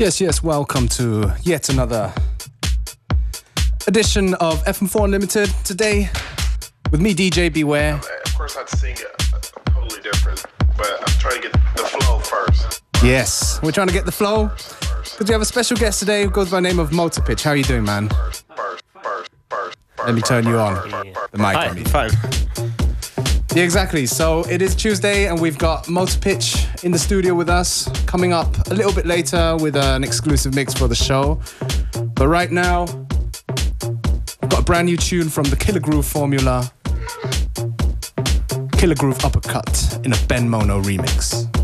Yes, yes, welcome to yet another edition of FM4 Unlimited. Today, with me, DJ Beware. Of course, I'd sing it totally different, but I'm trying to get the flow first. Yes, we're trying to get the flow. Because we have a special guest today who goes by the name of Motor Pitch. How are you doing, man? First, first, first, first. Let me turn you on. The mic Hi, on you. fine. Yeah, exactly. So it is Tuesday, and we've got Motor Pitch in the studio with us. Coming up a little bit later with an exclusive mix for the show. But right now, I've got a brand new tune from the Killer Groove formula. Killer Groove Uppercut in a Ben Mono remix.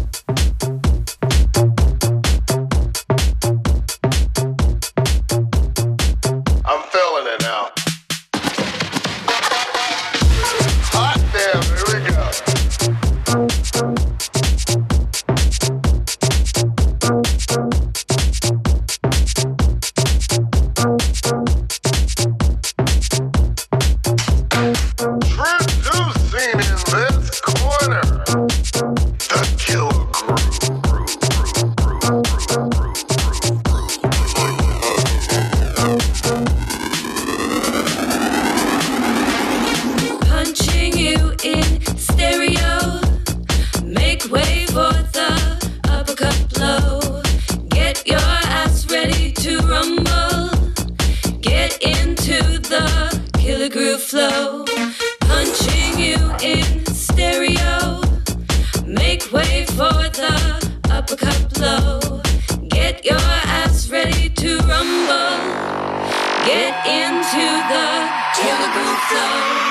Groove flow. Punching you in stereo. Make way for the uppercut blow. Get your ass ready to rumble. Get into the killer groove flow.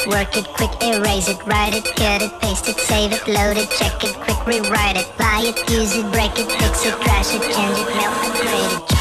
it, work it, quick, erase it, write it, cut it, paste it, save it, load it, check it, quick, rewrite it, buy it, use it, break it, fix it, crash it, change it, melt it, create it.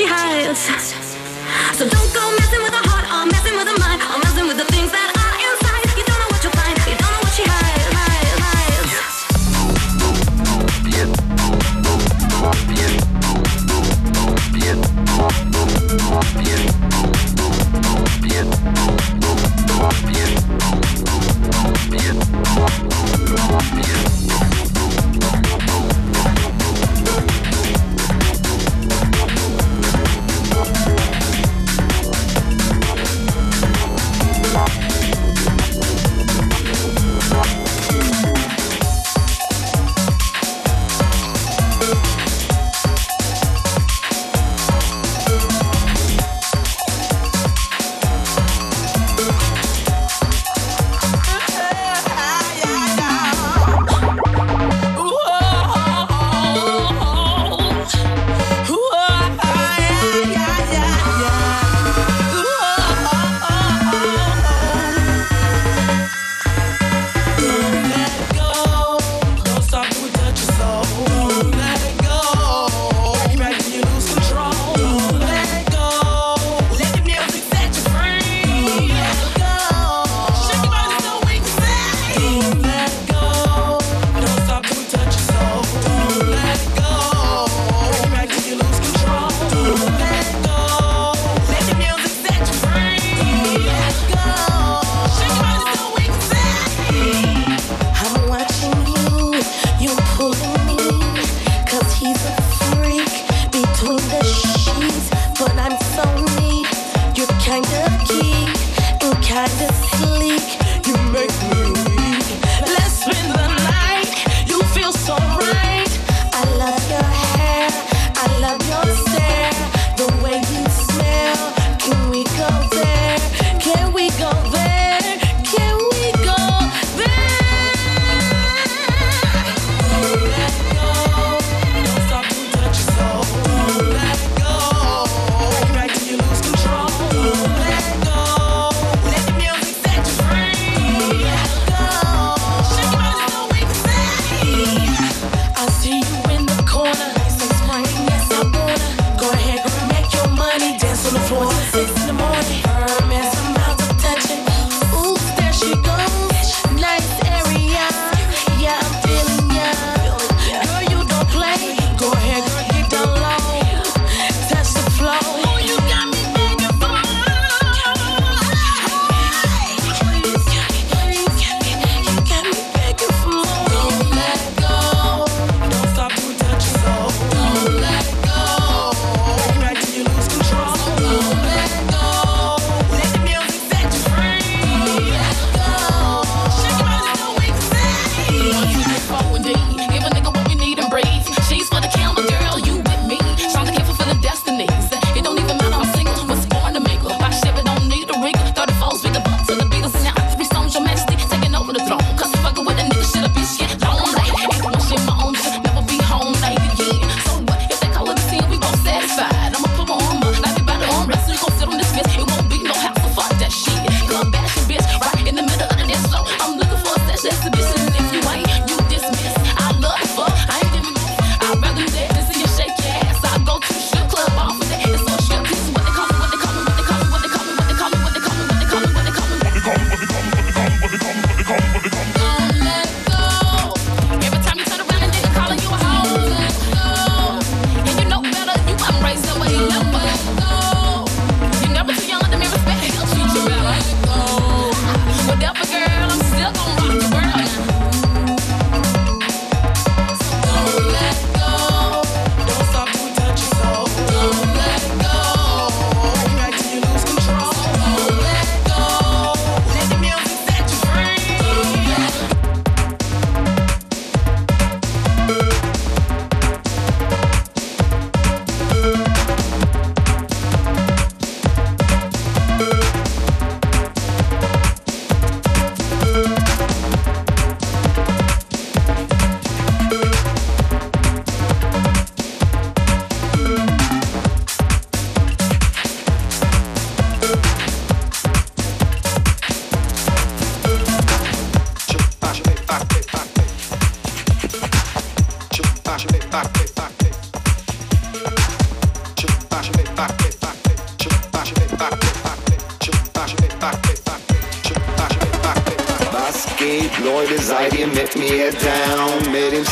She hides. So don't go messing with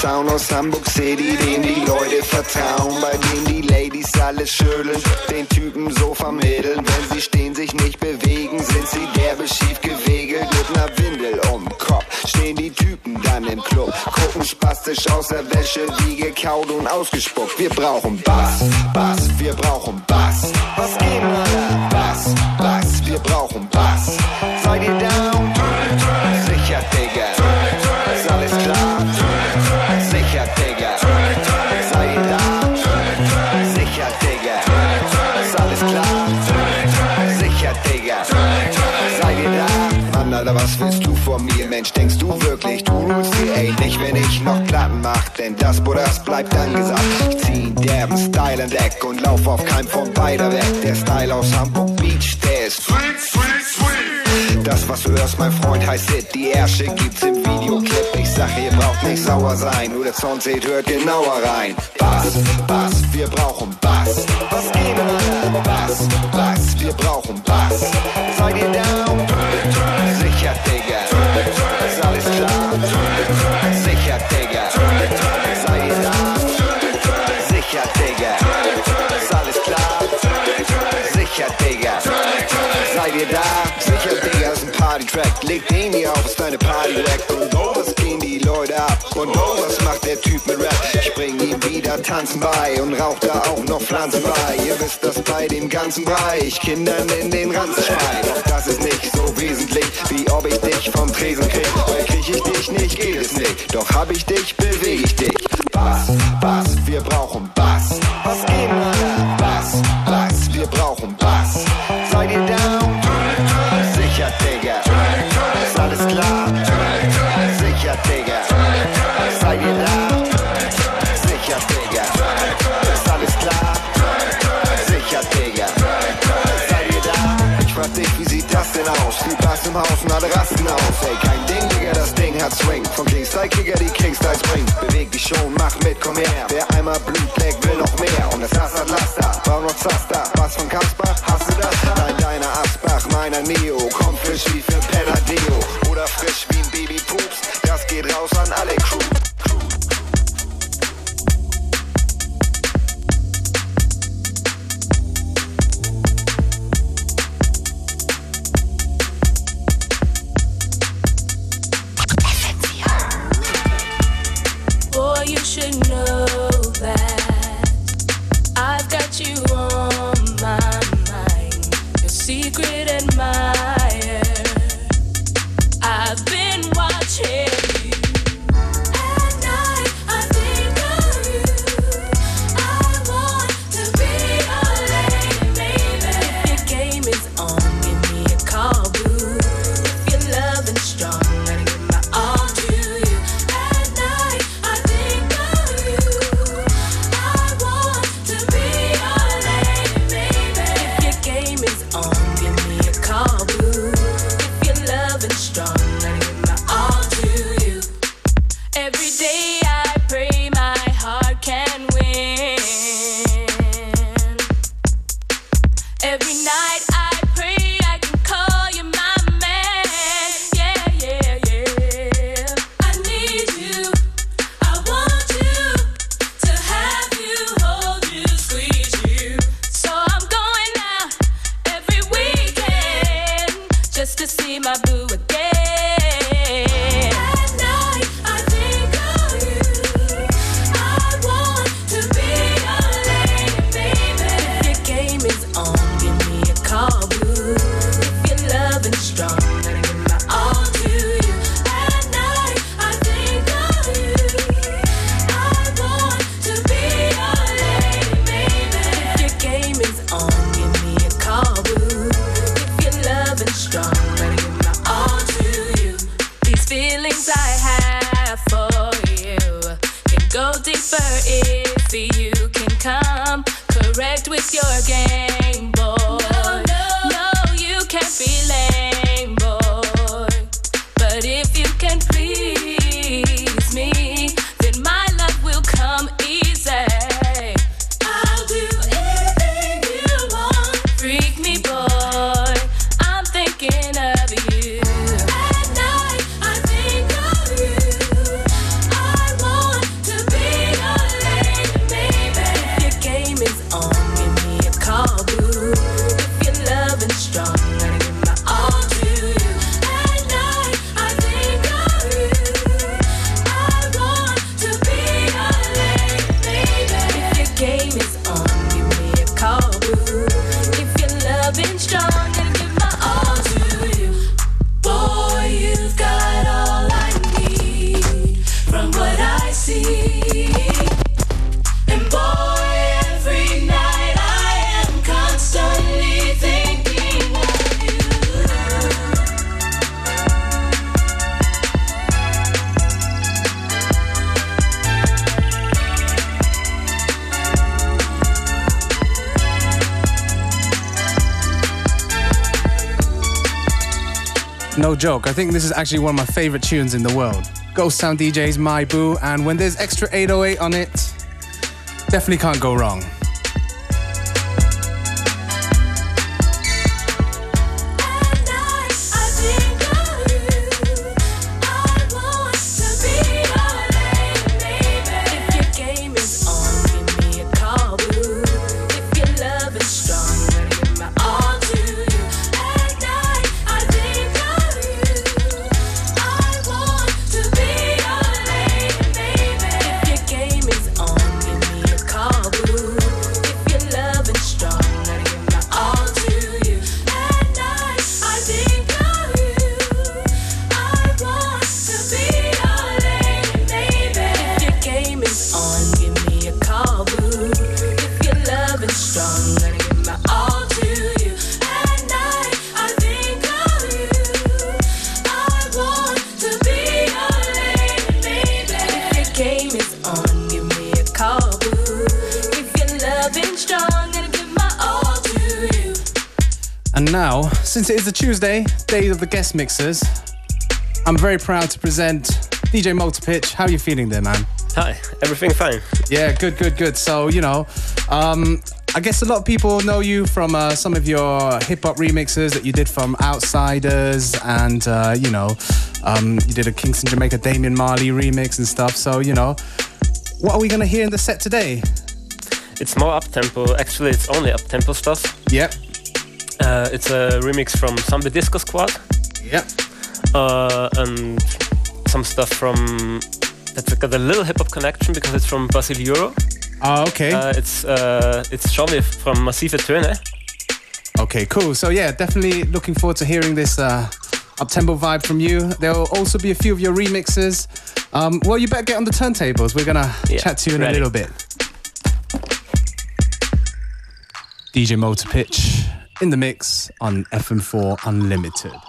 Sound aus Hamburg City, den die Leute vertrauen, bei dem die Ladies alles schütteln, den Typen so vermitteln. Wenn sie stehen, sich nicht bewegen, sind sie derbe schief gewegelt mit ner Windel um Kopf. Stehen die Typen dann im Club, gucken spastisch aus der Wäsche, wie gekaut und ausgespuckt. Wir brauchen Bass, Bass, wir brauchen Bass. Was geht, Alter? Bass, Bass, wir brauchen Bass. Seid ihr down? Das bleibt angesagt. Ich zieh derben Style entdeck und lauf auf keinem von beider weg. Der Style aus Hamburg Beach, der ist sweet, sweet, sweet. Das, was du hörst, mein Freund, heißt Hit. Die Ärsche gibt's im Videoclip. Ich sag, ihr braucht nicht sauer sein. Nur der Sound seht, hört genauer rein. Bass, Bass, wir brauchen Bass. Was geht, Alter? Bass, Bass, wir brauchen Bass. Seid ihr down? Sicher, Digga. Ist alles klar? Sicher, Digga. Party-Track. Leg den hier auf, ist deine Party-Rack. Und oh, was gehen die Leute ab? Und oh, was macht der Typ mit Rap? Ich bring ihm wieder Tanzen bei und rauch da auch noch Pflanzen bei. Ihr wisst, dass bei dem ganzen Brei ich Kindern in den Ranzen schrei. Doch das ist nicht so wesentlich, wie ob ich dich vom Tresen krieg. Weil krieg ich dich nicht, geht es nicht. Doch hab ich dich, beweg ich dich. Bass, Bass, wir brauchen Viel Bass im Haus und alle rasten aus. Ey, kein Ding, Digga, das Ding hat Swing. Von Kingstyle-Kicker, die Kingstyle Spring. Beweg dich schon, mach mit, komm her. Wer einmal Blut leckt, will noch mehr. Und das Hass hat Laster, bau noch Zaster. Was von Kasper, hast du das? Nein, deiner Asbach, meiner Neo. joke. I think this is actually one of my favorite tunes in the world. Ghost Town DJ's My Boo, and when there's extra 808 on it, definitely can't go wrong. Tuesday, day of the guest mixers. I'm very proud to present DJ Multipitch. How are you feeling there, man? Hi, everything fine? Yeah, good, good, good. So, you know, um, I guess a lot of people know you from uh, some of your hip hop remixes that you did from Outsiders, and uh, you know, um, you did a Kingston Jamaica Damian Marley remix and stuff. So you know, what are we gonna hear in the set today? It's more up tempo. Actually, it's only up tempo stuff. Yep. Uh, it's a remix from Samba Disco Squad. Yeah. Uh, and some stuff from that's got a little hip hop connection because it's from Basil Euro. Ah, uh, okay. it's uh, it's Jovi from Massive Töne. Eh? Okay, cool. So yeah, definitely looking forward to hearing this uh, vibe from you. There will also be a few of your remixes. Um, well, you better get on the turntables. We're gonna yeah, chat to you in ready. a little bit. DJ Motor Pitch in the mix on FM4 Unlimited.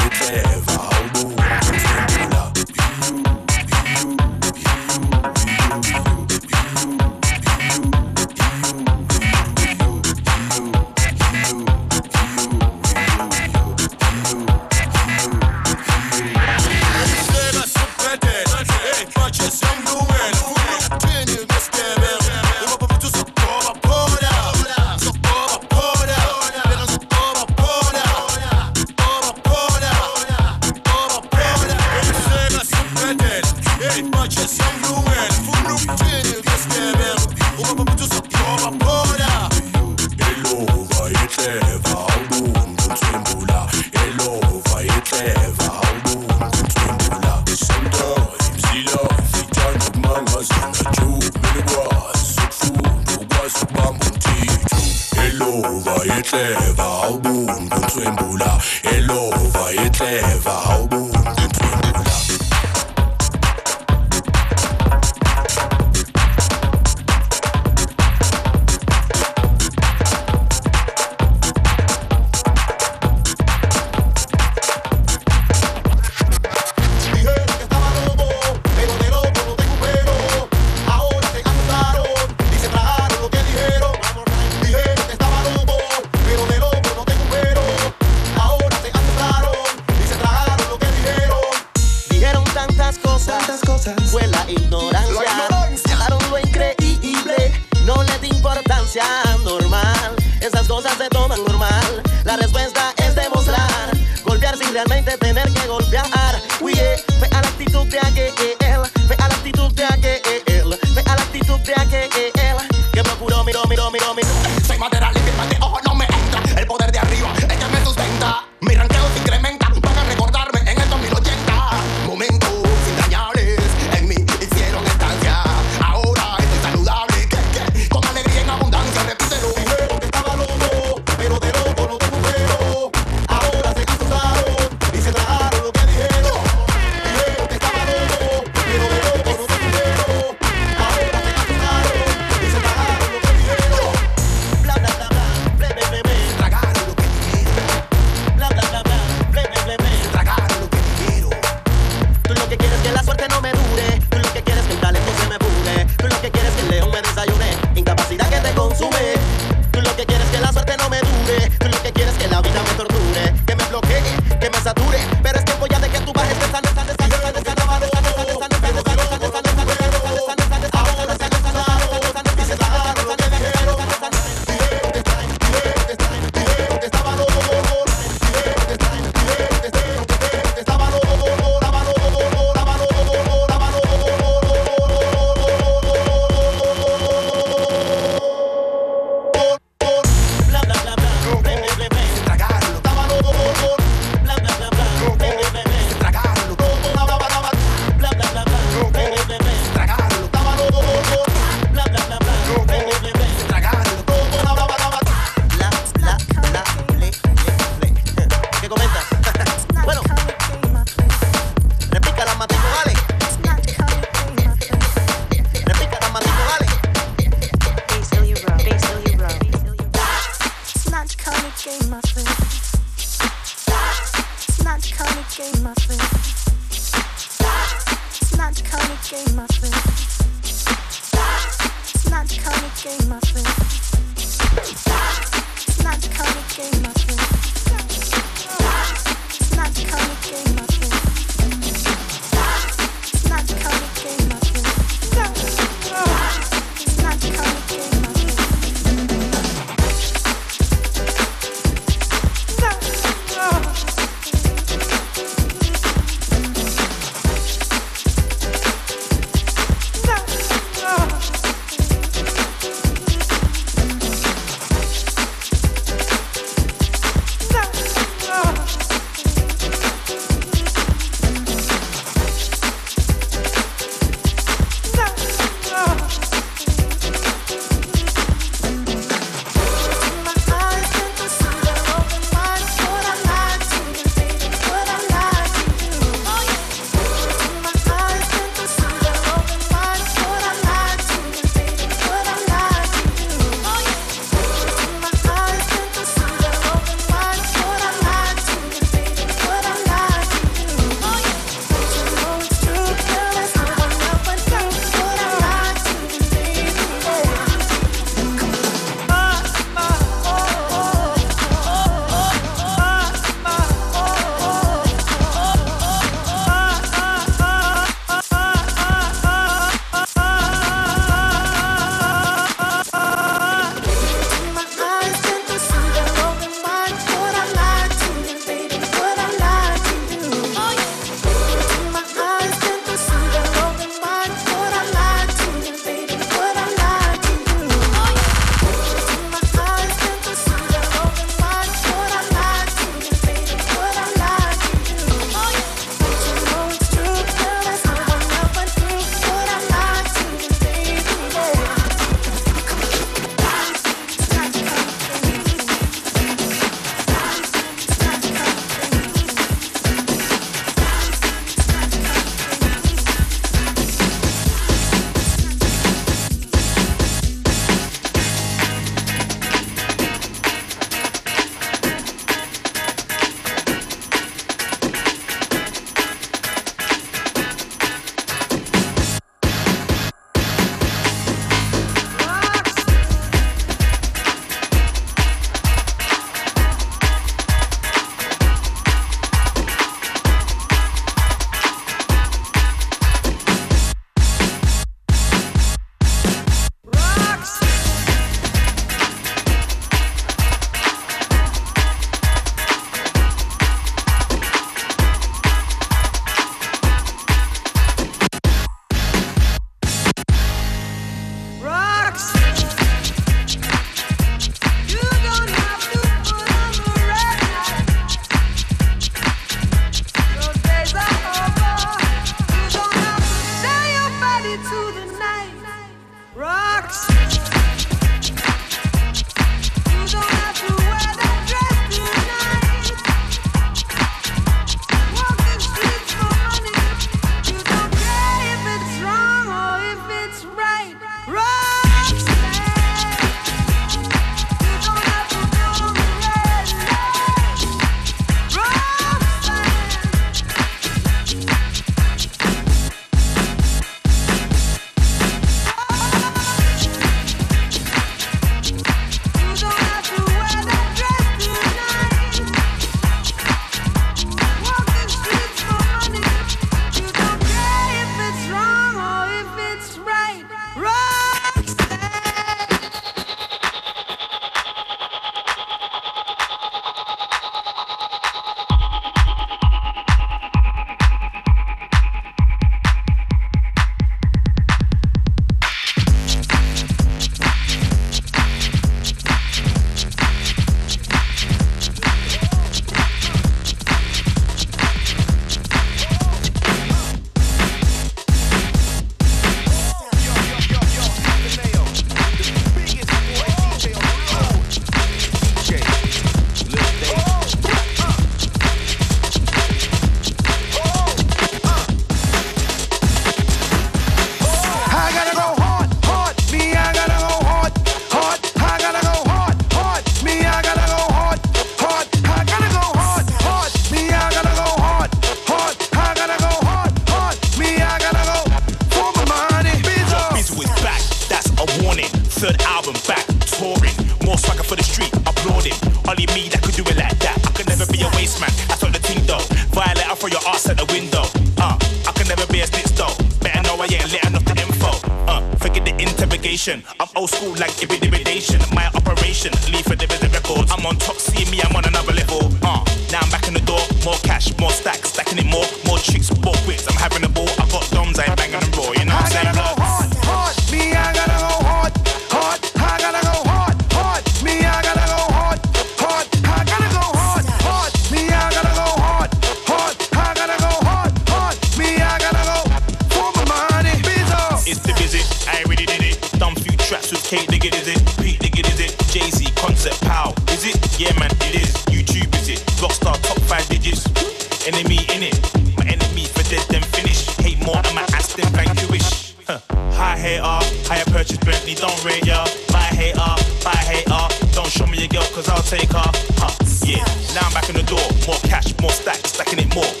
enemy in it. My enemy for dead then finish. Hate more than my ass then wish. Huh. High hater, higher purchase Bentley, don't rate ya. Buy hater, buy hater. Don't show me your girl, cause I'll take her. Huh. Yeah, now I'm back in the door. More cash, more stacks, stacking it more.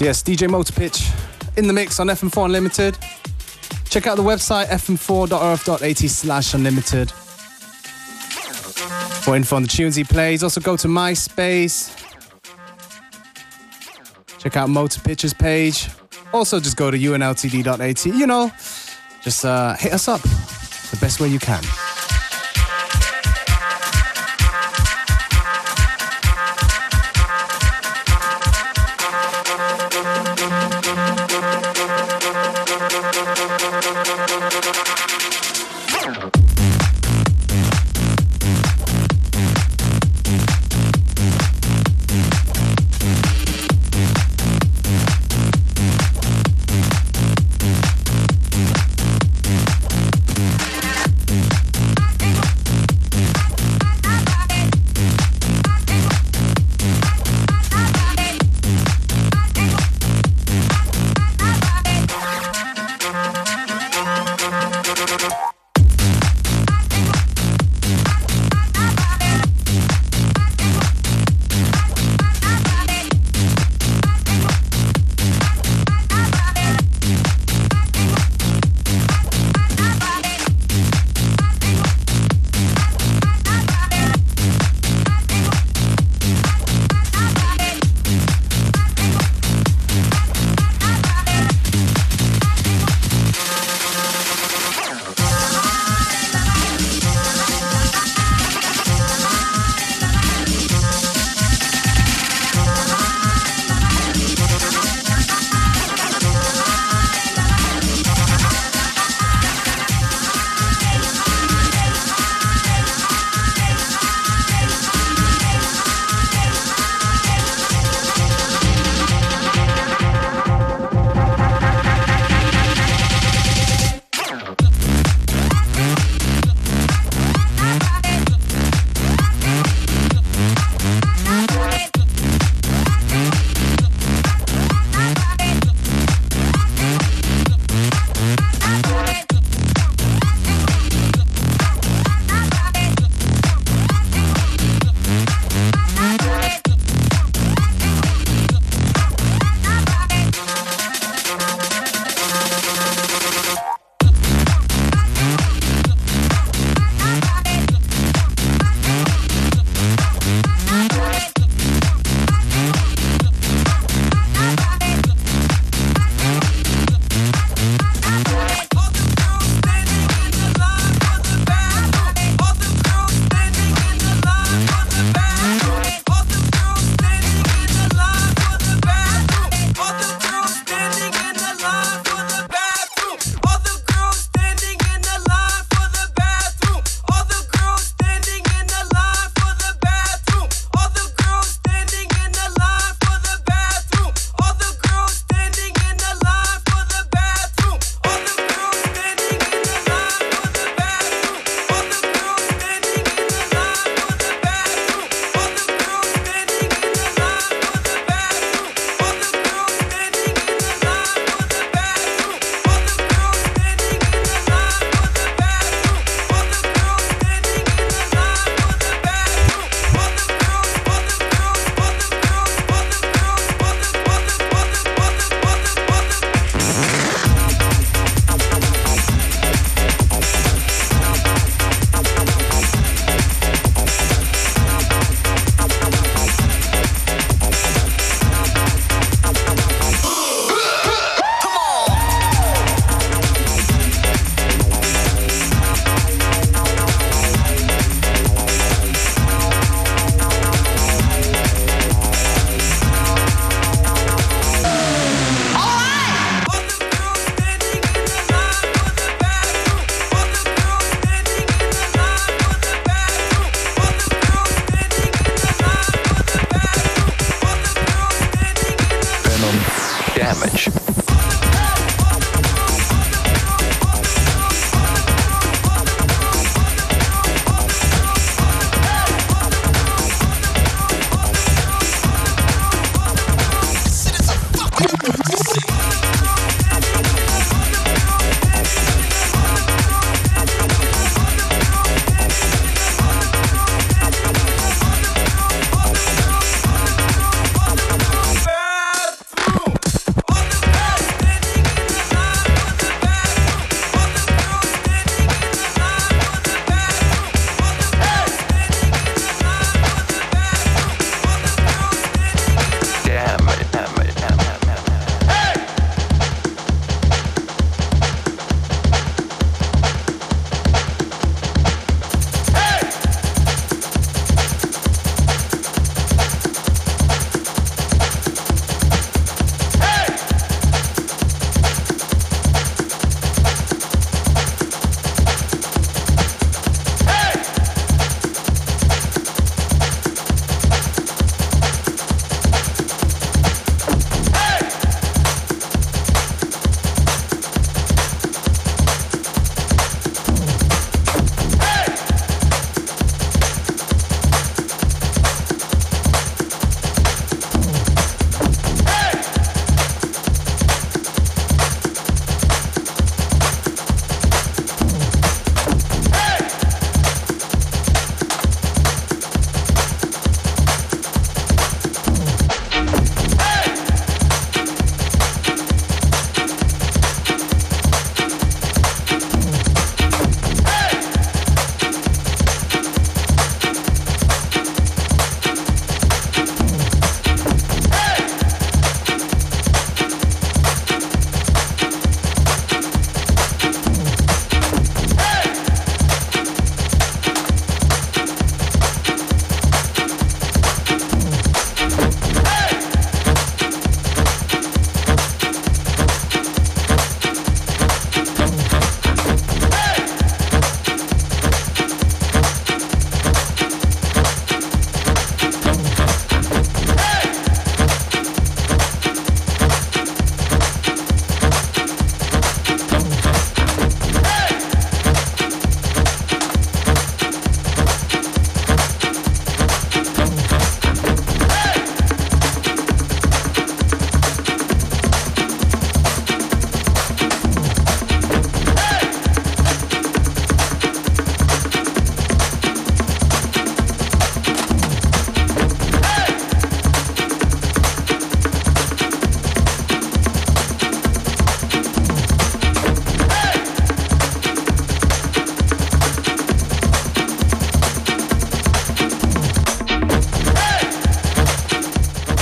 Yes, yes, DJ Motor Pitch in the mix on FM4 Unlimited. Check out the website fm4.orf.at slash unlimited. For info on the tunes he plays, also go to MySpace. Check out Motor Pitch's page. Also, just go to unltd.at. You know, just uh, hit us up the best way you can.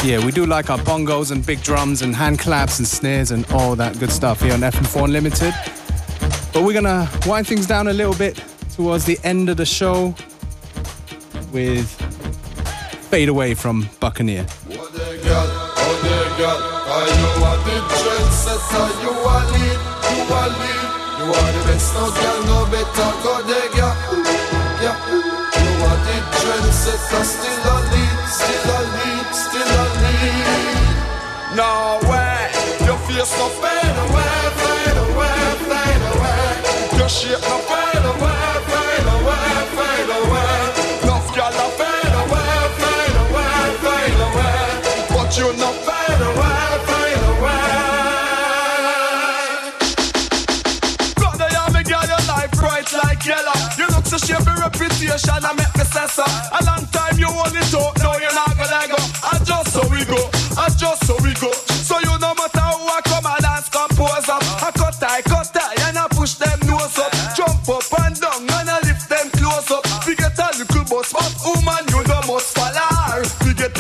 Yeah, we do like our bongos and big drums and hand claps and snares and all that good stuff here on FM4 Unlimited. But we're gonna wind things down a little bit towards the end of the show with Fade Away from Buccaneer. still a lead, still a No way, your face no fade away, fade away, fade away, your shape no fade away, fade away, fade away, no girl no fade away, fade away, fade away, but you no fade away, fade away. Brother, yeah, me girl, your life bright like yellow. You look so shape reputation, I make me say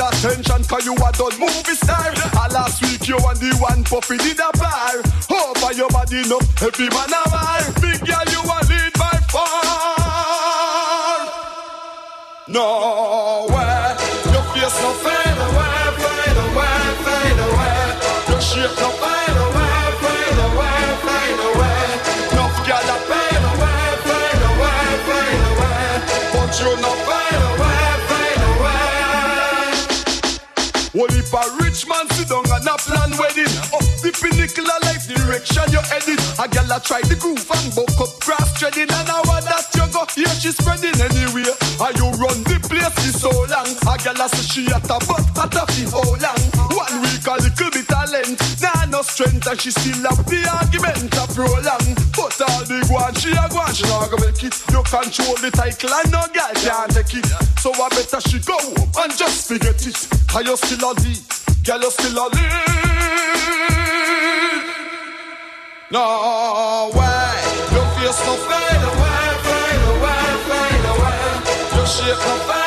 attention cause you a done movie star. And last week you and the one puffy did a bar. Over your body no, every man a war. Big girl, you a lead by far. No way, your face no fade away, fade away, fade away. Your shape no fade away, fade away, fade away. No girl a fade away, fade away, fade away. But you no fade Well, if a rich man sit down and a plan wedding, up the pinnacle of life direction you heading. A gal a try the groove and buck up grass treading, and want that you go here she spreading anyway. And you run the place for so long. A gal a say she at a butt at a fi how long? One a little bit of length, nah no strength, and she still have the argument a prolong. But all the guan she a guan, she not gonna make it. You control the title and no gal can't take it. So I better she go home and just forget it. Cause you still a lead, girl you still a lead. No way, your face no fade away, fade away, fade away. Your shape no fade